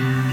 Bye.